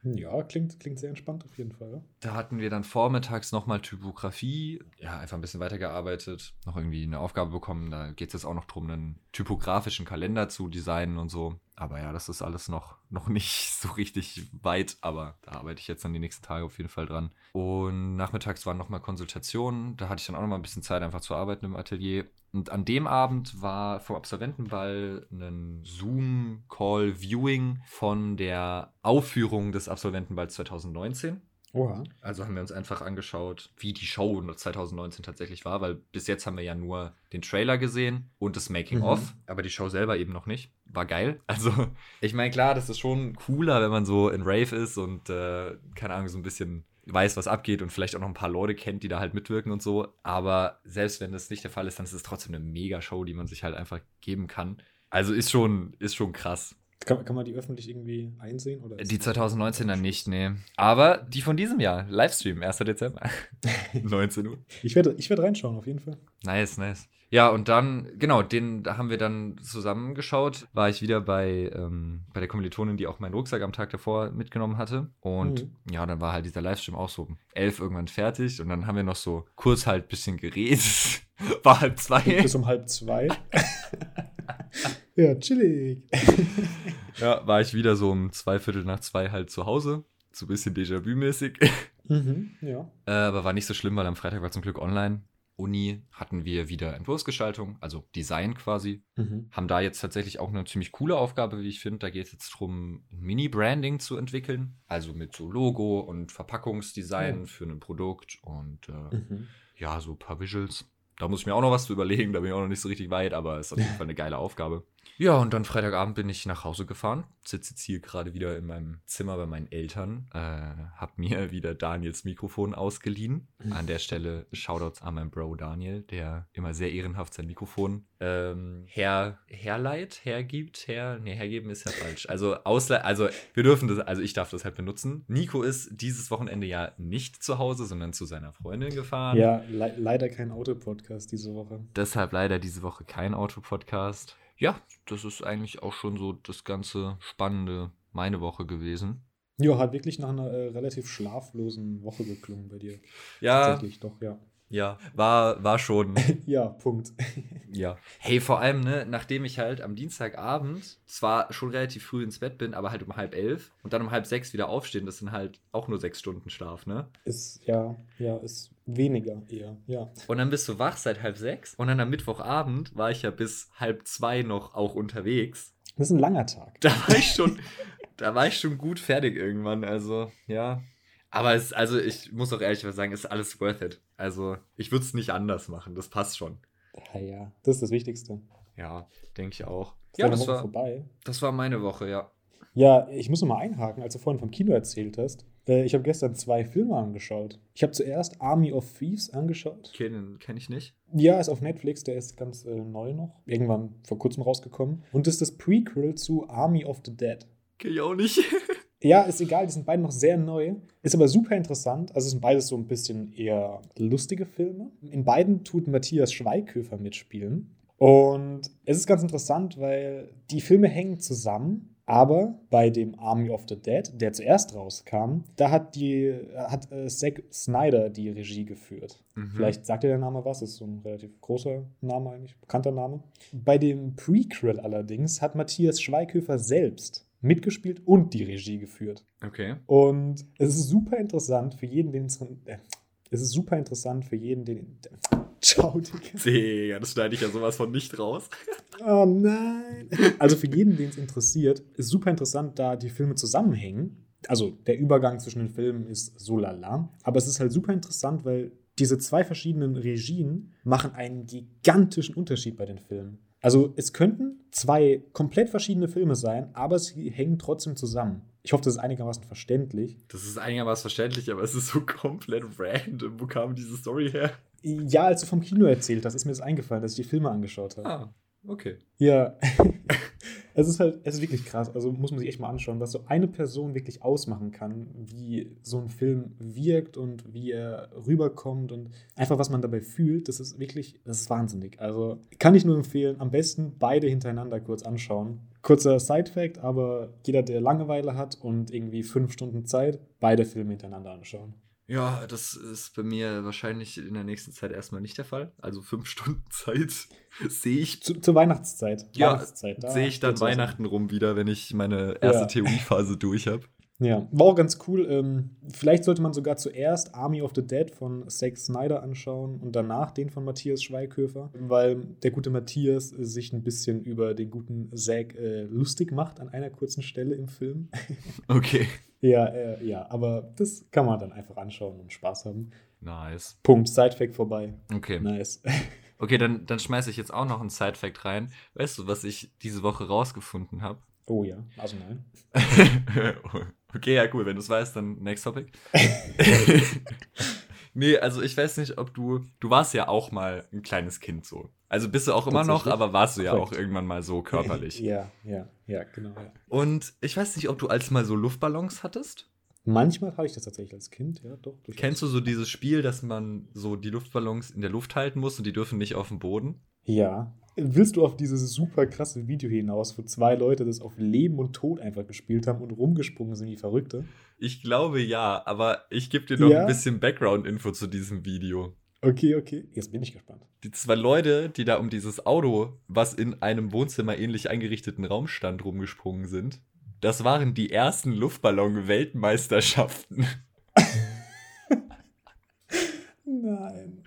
Ja, klingt, klingt sehr entspannt auf jeden Fall. Da hatten wir dann vormittags nochmal Typografie. Ja, einfach ein bisschen weitergearbeitet. Noch irgendwie eine Aufgabe bekommen. Da geht es jetzt auch noch darum, einen typografischen Kalender zu designen und so. Aber ja, das ist alles noch, noch nicht *laughs* so richtig weit, aber da arbeite ich jetzt dann die nächsten Tage auf jeden Fall dran. Und nachmittags waren nochmal Konsultationen, da hatte ich dann auch nochmal ein bisschen Zeit einfach zu arbeiten im Atelier. Und an dem Abend war vom Absolventenball ein Zoom-Call-Viewing von der Aufführung des Absolventenballs 2019. Oha. Also haben wir uns einfach angeschaut, wie die Show 2019 tatsächlich war, weil bis jetzt haben wir ja nur den Trailer gesehen und das Making-of, mhm. aber die Show selber eben noch nicht. War geil. *laughs* Also, ich meine, klar, das ist schon cooler, wenn man so in Rave ist und, äh, keine Ahnung, so ein bisschen weiß, was abgeht und vielleicht auch noch ein paar Leute kennt, die da halt mitwirken und so. Aber selbst wenn das nicht der Fall ist, dann ist es trotzdem eine Mega-Show, die man sich halt einfach geben kann. Also ist schon, ist schon krass. Kann, kann man die öffentlich irgendwie einsehen? Oder die 2019er nicht, nee. Aber die von diesem Jahr, Livestream, 1. Dezember, *laughs* 19 Uhr. Ich werde ich werd reinschauen, auf jeden Fall. Nice, nice. Ja, und dann, genau, den da haben wir dann zusammengeschaut. War ich wieder bei, ähm, bei der Kommilitonin, die auch meinen Rucksack am Tag davor mitgenommen hatte. Und mhm. ja, dann war halt dieser Livestream auch so um elf irgendwann fertig. Und dann haben wir noch so kurz halt ein bisschen geredet. *laughs* war halb zwei. Bis um halb zwei. *laughs* ja, chillig. *laughs* ja, war ich wieder so um zwei Viertel nach zwei halt zu Hause. So ein bisschen Déjà-vu-mäßig. Mhm, ja. Äh, aber war nicht so schlimm, weil am Freitag war zum Glück online. Uni hatten wir wieder Entwurfsgestaltung, also Design quasi. Mhm. Haben da jetzt tatsächlich auch eine ziemlich coole Aufgabe, wie ich finde. Da geht es jetzt darum, Mini-Branding zu entwickeln. Also mit so Logo und Verpackungsdesign mhm. für ein Produkt und äh, mhm. ja, so ein paar Visuals. Da muss ich mir auch noch was zu überlegen, da bin ich auch noch nicht so richtig weit, aber ist auf *laughs* jeden Fall eine geile Aufgabe. Ja, und dann Freitagabend bin ich nach Hause gefahren, sitze jetzt hier gerade wieder in meinem Zimmer bei meinen Eltern, äh, hab mir *laughs* wieder Daniels Mikrofon ausgeliehen. An der Stelle Shoutouts an meinen Bro Daniel, der immer sehr ehrenhaft sein Mikrofon ähm, her, herleiht, hergibt, her, nee, hergeben ist ja falsch. Also ausle also wir dürfen das, also ich darf das halt benutzen. Nico ist dieses Wochenende ja nicht zu Hause, sondern zu seiner Freundin gefahren. Ja, le leider kein Autopodcast diese Woche. Deshalb leider diese Woche kein Autopodcast ja, das ist eigentlich auch schon so das ganze Spannende meine Woche gewesen. Ja, hat wirklich nach einer äh, relativ schlaflosen Woche geklungen bei dir. Ja. Tatsächlich, doch, ja. Ja, war, war schon. *laughs* ja, Punkt. *laughs* ja. Hey, vor allem, ne, nachdem ich halt am Dienstagabend zwar schon relativ früh ins Bett bin, aber halt um halb elf und dann um halb sechs wieder aufstehen, das sind halt auch nur sechs Stunden Schlaf, ne? Ist, ja, ja, ist weniger eher, ja. Und dann bist du wach seit halb sechs und dann am Mittwochabend war ich ja bis halb zwei noch auch unterwegs. Das ist ein langer Tag. Da war ich *laughs* schon, da war ich schon gut fertig irgendwann, also, ja. Aber es, also ich muss auch ehrlich sagen, ist alles worth it. Also ich würde es nicht anders machen, das passt schon. Ja, ja, das ist das Wichtigste. Ja, denke ich auch. Ist ja, das Woche war, vorbei. das war meine Woche, ja. Ja, ich muss noch mal einhaken, als du vorhin vom Kino erzählt hast. Äh, ich habe gestern zwei Filme angeschaut. Ich habe zuerst Army of Thieves angeschaut. Kennen kenne ich nicht. Ja, ist auf Netflix, der ist ganz äh, neu noch. Irgendwann vor kurzem rausgekommen. Und das ist das Prequel zu Army of the Dead. Kenn ich auch nicht. *laughs* Ja, ist egal, die sind beide noch sehr neu. Ist aber super interessant. Also es sind beides so ein bisschen eher lustige Filme. In beiden tut Matthias Schweighöfer mitspielen. Und es ist ganz interessant, weil die Filme hängen zusammen. Aber bei dem Army of the Dead, der zuerst rauskam, da hat die hat äh, Zack Snyder die Regie geführt. Mhm. Vielleicht sagt dir der Name was, ist so ein relativ großer Name eigentlich, bekannter Name. Bei dem Prequel allerdings hat Matthias Schweighöfer selbst mitgespielt und die Regie geführt. Okay. Und es ist super interessant für jeden, den es. Äh, es ist super interessant für jeden, den. Äh, *laughs* ciao, Digga. Digga, das schneide ich ja sowas von nicht raus. *laughs* Oh nein. Also für jeden, den es interessiert, ist super interessant, da die Filme zusammenhängen. Also der Übergang zwischen den Filmen ist so lala. Aber es ist halt super interessant, weil diese zwei verschiedenen Regien machen einen gigantischen Unterschied bei den Filmen. Also es könnten zwei komplett verschiedene Filme sein, aber sie hängen trotzdem zusammen. Ich hoffe, das ist einigermaßen verständlich. Das ist einigermaßen verständlich, aber es ist so *laughs* komplett random. Wo kam diese Story her? Ja, als du vom Kino erzählt hast, ist mir das eingefallen, dass ich die Filme angeschaut habe. Ah, okay. Ja. *laughs* es ist halt, es ist wirklich krass. Also muss man sich echt mal anschauen, was so eine Person wirklich ausmachen kann, wie so ein Film wirkt und wie er rüberkommt und einfach, was man dabei fühlt. Das ist wirklich, das ist wahnsinnig. Also kann ich nur empfehlen, am besten beide hintereinander kurz anschauen. Kurzer Side-Fact, aber jeder, der Langeweile hat und irgendwie fünf Stunden Zeit, beide Filme hintereinander anschauen. Ja, das ist bei mir wahrscheinlich in der nächsten Zeit erstmal nicht der Fall. Also fünf *laughs* Stunden Zeit sehe ich. Zu, zur Weihnachtszeit. Ja, Weihnachtszeit, Sehe ich dann. Weihnachten rum wieder, wenn ich meine erste Ja. Theoriephase durch habe. Ja, war auch ganz cool. Ähm, vielleicht sollte man sogar zuerst Army of the Dead von Zack Snyder anschauen und danach den von Matthias Schweighöfer, weil der gute Matthias sich ein bisschen über den guten Zack äh, lustig macht an einer kurzen Stelle im Film. Okay. *laughs* ja, äh, ja, aber das kann man dann einfach anschauen und Spaß haben. Nice. Punkt, Sidefact vorbei. Okay. Nice. *laughs* Okay, dann, dann schmeiße ich jetzt auch noch einen Side-Fact rein. Weißt du, was ich diese Woche rausgefunden habe? Oh ja, also nein. *laughs* okay, ja, cool. Wenn du es weißt, dann next topic. *laughs* nee, also ich weiß nicht, ob du. Du warst ja auch mal ein kleines Kind so. Also bist du auch immer noch, aber warst du ja auch irgendwann mal so körperlich. *laughs* ja, ja, ja, genau. Ja. Und ich weiß nicht, ob du als mal so Luftballons hattest. Manchmal hatte ich das tatsächlich als Kind, ja, doch. durchaus. Kennst du so dieses Spiel, dass man so die Luftballons in der Luft halten muss und die dürfen nicht auf dem Boden? Ja. Willst du auf dieses super krasse Video hinaus, wo zwei Leute das auf Leben und Tod einfach gespielt haben und rumgesprungen sind wie Verrückte? Ich glaube ja, aber ich gebe dir noch Ja? ein bisschen Background-Info zu diesem Video. Okay, okay. Jetzt bin ich gespannt. Die zwei Leute, die da um dieses Auto, was in einem Wohnzimmer ähnlich eingerichteten Raum stand, rumgesprungen sind, das waren die ersten Luftballon-Weltmeisterschaften. *laughs* Nein.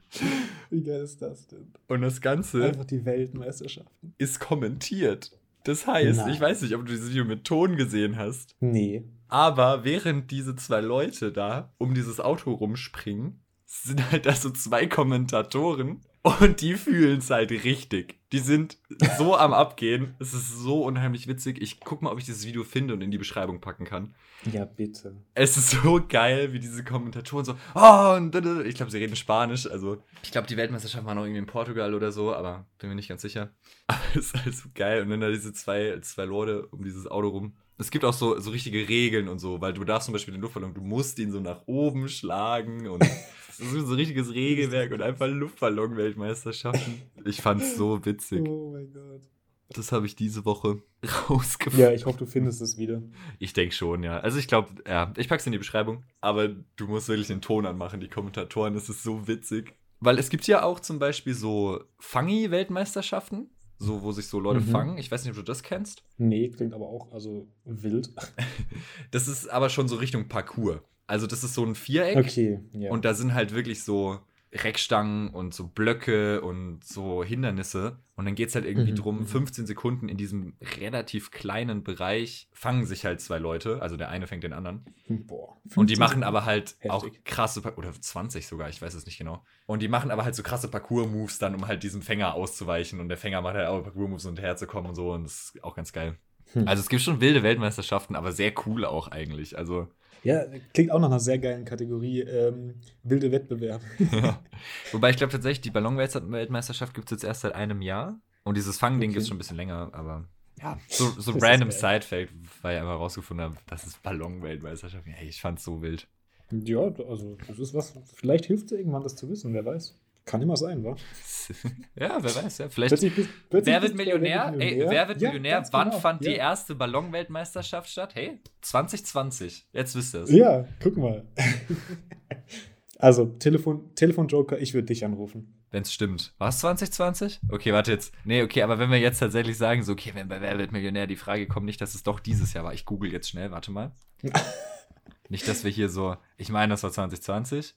Wie geil ist das denn? Und das Ganze Einfach die Weltmeisterschaften. ist kommentiert. Das heißt, Nein. ich weiß nicht, ob du dieses Video mit Ton gesehen hast, Nee. aber während diese zwei Leute da um dieses Auto rumspringen, sind halt da so zwei Kommentatoren und die fühlen es halt richtig. Die sind so *laughs* am Abgehen. Es ist so unheimlich witzig. Ich guck mal, ob ich dieses Video finde und in die Beschreibung packen kann. Ja, bitte. Es ist so geil, wie diese Kommentatoren so, oh, und ich glaube, sie reden Spanisch. Also, ich glaube, die Weltmeisterschaft war noch irgendwie in Portugal oder so, aber bin mir nicht ganz sicher. *laughs* Aber es ist halt so geil. Und dann da diese zwei, zwei Leute um dieses Auto rum. Es gibt auch so, so richtige Regeln und so, weil du darfst zum Beispiel den Luftballon, du musst ihn so nach oben schlagen und *laughs* es ist so ein richtiges Regelwerk und einfach Luftballon-Weltmeisterschaften. Ich fand's so witzig. Oh mein Gott. Das habe ich diese Woche *laughs* rausgefunden. Ja, ich hoffe, du findest es wieder. Ich denke schon, ja. Also ich glaube, ja, ich pack's in die Beschreibung, aber du musst wirklich den Ton anmachen, die Kommentatoren, das ist so witzig. Weil es gibt ja auch zum Beispiel so Fangi-Weltmeisterschaften, so wo sich so Leute Mhm. fangen. Ich weiß nicht, ob du das kennst. Nee, klingt aber auch also wild. *laughs* Das ist aber schon so Richtung Parcours. Also das ist so ein Viereck Okay, ja. und da sind halt wirklich so Reckstangen und so Blöcke und so Hindernisse. Und dann geht es halt irgendwie Mhm, drum, mhm. 15 Sekunden in diesem relativ kleinen Bereich fangen sich halt zwei Leute. Also der eine fängt den anderen. Boah. Und die 15 machen aber halt Heftig. auch krasse, oder 20 sogar, ich weiß es nicht genau. Und die machen aber halt so krasse Parcours-Moves dann, um halt diesem Fänger auszuweichen. Und der Fänger macht halt auch Parcours-Moves, um hinterherzukommen und so. Und das ist auch ganz geil. Hm. Also es gibt schon wilde Weltmeisterschaften, aber sehr cool auch eigentlich. Also, Ja, klingt auch nach einer sehr geilen Kategorie. Ähm, wilde Wettbewerb. *laughs* ja. *laughs* Wobei ich glaube tatsächlich, die Ballon-Weltmeisterschaft gibt es jetzt erst seit einem Jahr. Und dieses Fangding Okay. gibt es schon ein bisschen länger, aber ja, so, so random. Side-Fact, weil ich einfach rausgefunden habe, das ist Ballon-Weltmeisterschaft. Hey, ich fand's so wild. Ja, also das ist was. Vielleicht hilft es irgendwann, das zu wissen, wer weiß. Kann immer sein, wa? *laughs* ja, wer weiß, ja. Vielleicht Plötzlich bist- plötzlich Wer wird ja Millionär? Ey, Millionär. wer wird Ja, Millionär? Wann genau, fand die ja. erste Ballon-Weltmeisterschaft statt? Hey, 2020. Jetzt wisst ihr es. Ja, guck mal. *laughs* also, Telefon, Telefon-Joker, ich würde dich anrufen. Wenn es stimmt. War es 2020? Okay, warte jetzt. Nee, okay, aber wenn wir jetzt tatsächlich sagen, so, okay, wenn bei Wer wird Millionär die Frage kommt, nicht, dass es doch dieses Jahr war. Ich google jetzt schnell, warte mal. *laughs* nicht, dass wir hier so. Ich meine, das war 2020.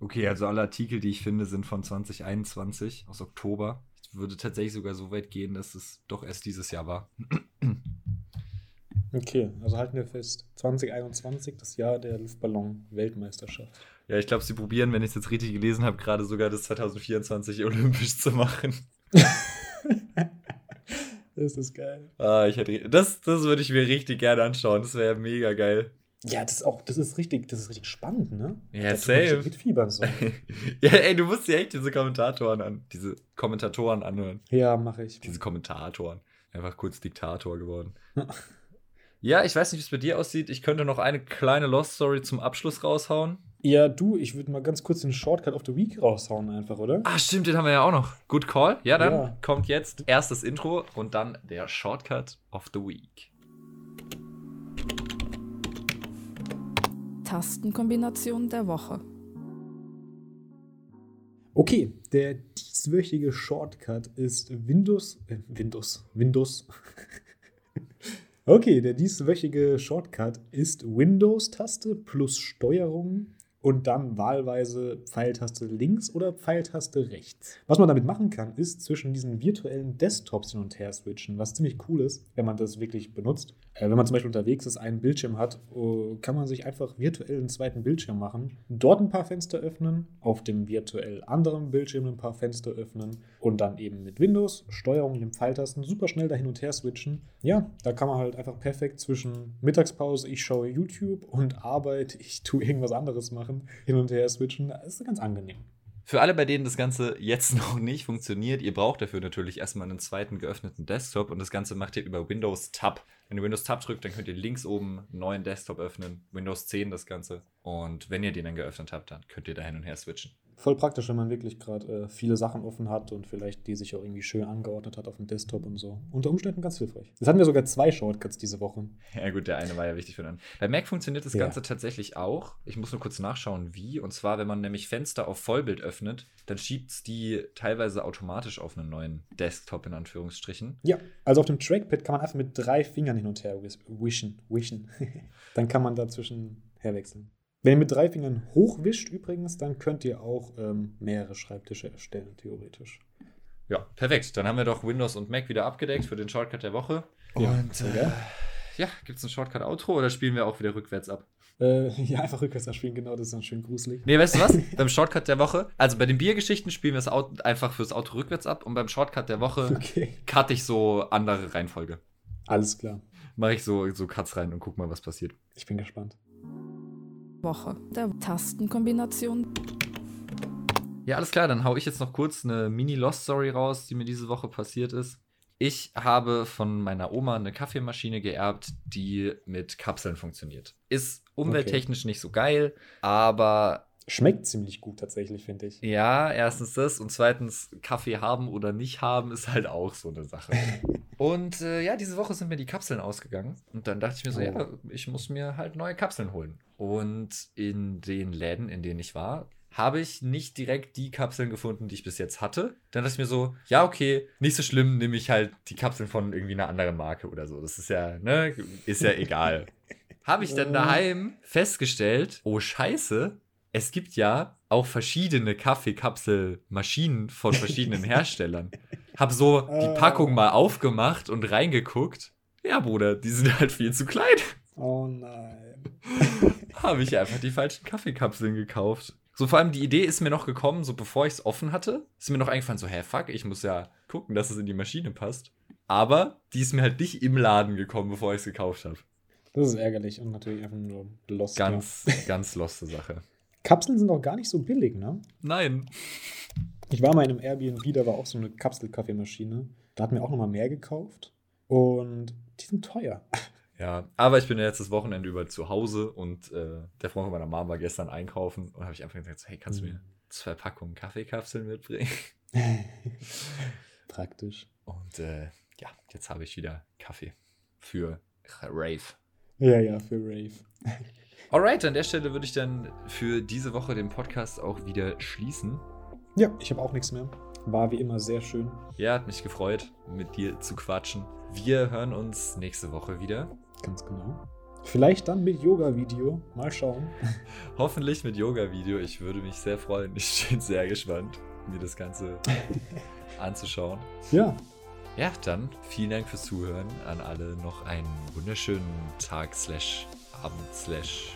Okay, also alle Artikel, die ich finde, sind von 2021, aus Oktober. Ich würde tatsächlich sogar so weit gehen, dass es doch erst dieses Jahr war. *clears throat* Okay, also halten wir fest. 2021, das Jahr der Luftballon-Weltmeisterschaft. Ja, ich glaube, sie probieren, wenn ich es jetzt richtig gelesen habe, gerade sogar das 2024 olympisch zu machen. *laughs* Das ist geil. Ah, ich hätte, das, das würde ich mir richtig gerne anschauen. Das wäre mega geil. Ja, das ist auch, das ist richtig, das ist richtig spannend, ne? Ja, Da safe. Mitfiebern so. *laughs* ja, ey, du musst dir echt diese Kommentatoren an, diese Kommentatoren anhören. Ja, mache ich. Diese Kommentatoren. Einfach kurz Diktator geworden. ja, ich weiß nicht, wie es bei dir aussieht. Ich könnte noch eine kleine Lost Story zum Abschluss raushauen. Ja, du, ich würde mal ganz kurz den Shortcut of the Week raushauen, einfach, oder? Ah, stimmt, den haben wir ja auch noch. Good call. Ja, dann Ja. kommt jetzt erst das Intro und dann der Shortcut of the Week. Tastenkombination der Woche. Okay, der dieswöchige Shortcut ist Windows. Äh, Windows. Windows. *laughs* okay, der dieswöchige Shortcut ist Windows-Taste plus Steuerung und dann wahlweise Pfeiltaste links oder Pfeiltaste rechts. Was man damit machen kann, ist zwischen diesen virtuellen Desktops hin und her switchen, was ziemlich cool ist, wenn man das wirklich benutzt. Äh, wenn man zum Beispiel unterwegs ist, einen Bildschirm hat, oh, kann man sich einfach virtuell einen zweiten Bildschirm machen, dort ein paar Fenster öffnen, auf dem virtuell anderen Bildschirm ein paar Fenster öffnen und dann eben mit Windows, Steuerung und den Pfeiltasten super schnell da hin und her switchen. Ja, da kann man halt einfach perfekt zwischen Mittagspause, ich schaue YouTube und Arbeit, *laughs* ich tue irgendwas anderes machen, hin und her switchen. Das ist ganz angenehm. Für alle, bei denen das Ganze jetzt *laughs* noch nicht funktioniert, ihr braucht dafür natürlich erstmal einen zweiten geöffneten Desktop und das Ganze macht ihr über Windows Tab. Wenn ihr Windows Tab drückt, dann könnt ihr links oben einen neuen Desktop öffnen, Windows 10 das Ganze. Und wenn ihr den dann geöffnet habt, dann könnt ihr da hin und her switchen. Voll praktisch, wenn man wirklich gerade äh, viele Sachen offen hat und vielleicht die sich auch irgendwie schön angeordnet hat auf dem Desktop und so. Unter Umständen ganz hilfreich. Jetzt hatten wir sogar zwei Shortcuts diese Woche. Ja gut, der eine war ja wichtig für den. Bei Mac funktioniert das Ja. Ganze tatsächlich auch. Ich muss nur kurz nachschauen, wie. Und zwar, wenn man nämlich Fenster auf Vollbild öffnet, dann schiebt es die teilweise automatisch auf einen neuen Desktop in Anführungsstrichen. Ja, also auf dem Trackpad kann man einfach mit drei Fingern hin und her wischen. wischen. *laughs* dann kann man dazwischen herwechseln. Wenn ihr mit drei Fingern hochwischt übrigens, dann könnt ihr auch ähm, mehrere Schreibtische erstellen, theoretisch. Ja, perfekt. Dann haben wir doch Windows und Mac wieder abgedeckt für den Shortcut der Woche. Ja, und äh, ja, gibt es ein Shortcut-Outro oder spielen wir auch wieder rückwärts ab? Äh, *laughs* ja, einfach rückwärts spielen, genau, das ist dann schön gruselig. Nee, weißt du was? *laughs* beim Shortcut der Woche, also bei den Biergeschichten spielen wir es einfach fürs Auto rückwärts ab und beim Shortcut der Woche Okay, cutte ich so andere Reihenfolge. alles klar. Mache ich so, so Cuts rein und guck mal, was passiert. Ich bin gespannt. Woche der Tastenkombination Ja, alles klar, dann hau ich jetzt noch kurz eine Mini-Lost-Story raus, die mir diese Woche passiert ist. Ich habe von meiner Oma eine Kaffeemaschine geerbt, die mit Kapseln funktioniert. Ist umwelttechnisch nicht so geil, aber Schmeckt ziemlich gut tatsächlich, finde ich. ja, erstens das und zweitens Kaffee haben oder nicht haben ist halt auch so eine Sache. *laughs* und äh, ja, diese Woche sind mir die Kapseln ausgegangen und dann dachte ich mir so, Oh. ja, ich muss mir halt neue Kapseln holen. Und in den Läden, in denen ich war, habe ich nicht direkt die Kapseln gefunden, die ich bis jetzt hatte. Dann dachte ich mir so, ja, okay, nicht so schlimm, nehme ich halt die Kapseln von irgendwie einer anderen Marke oder so. Das ist ja, ne, ist ja egal. *laughs* habe ich dann daheim festgestellt, oh Scheiße, es gibt ja auch verschiedene Kaffeekapselmaschinen von verschiedenen *laughs* Herstellern. Hab so die Packung mal aufgemacht und reingeguckt. Ja, Bruder, die sind halt viel zu klein. Oh nein. *laughs* Habe ich einfach die falschen Kaffeekapseln gekauft. So vor allem die Idee ist mir noch gekommen, so bevor ich es offen hatte, ist mir noch eingefallen, so, hä, fuck, ich muss ja gucken, dass es in die Maschine passt. Aber die ist mir halt nicht im Laden gekommen, bevor ich es gekauft habe. Das ist ärgerlich und natürlich einfach nur lost. Ganz, ganz loste Sache. Kapseln sind auch gar nicht so billig, ne? Nein. Ich war mal in einem Airbnb, da war auch so eine Kapselkaffeemaschine. Da hatten wir auch nochmal mehr gekauft. Und die sind teuer. *laughs* Ja, aber ich bin ja jetzt das Wochenende über zu Hause und äh, der Freund von meiner Mama war gestern einkaufen und habe ich einfach gesagt, hey, kannst du Mhm. mir zwei Packungen Kaffeekapseln mitbringen? *laughs* Praktisch. Und äh, ja, jetzt habe ich wieder Kaffee für Rave. Ja, ja, für Rave. *laughs* Alright, an der Stelle würde ich dann für diese Woche den Podcast auch wieder schließen. Ja, ich habe auch nichts mehr. War wie immer sehr schön. Ja, hat mich gefreut, mit dir zu quatschen. Wir hören uns nächste Woche wieder. Ganz genau. Vielleicht dann mit Yoga-Video. Mal schauen. *laughs* Hoffentlich mit Yoga-Video. Ich würde mich sehr freuen. Ich bin sehr gespannt, mir das Ganze *laughs* anzuschauen. Ja, Ja, dann vielen Dank fürs Zuhören. An alle noch einen wunderschönen Tag, slash Abend, slash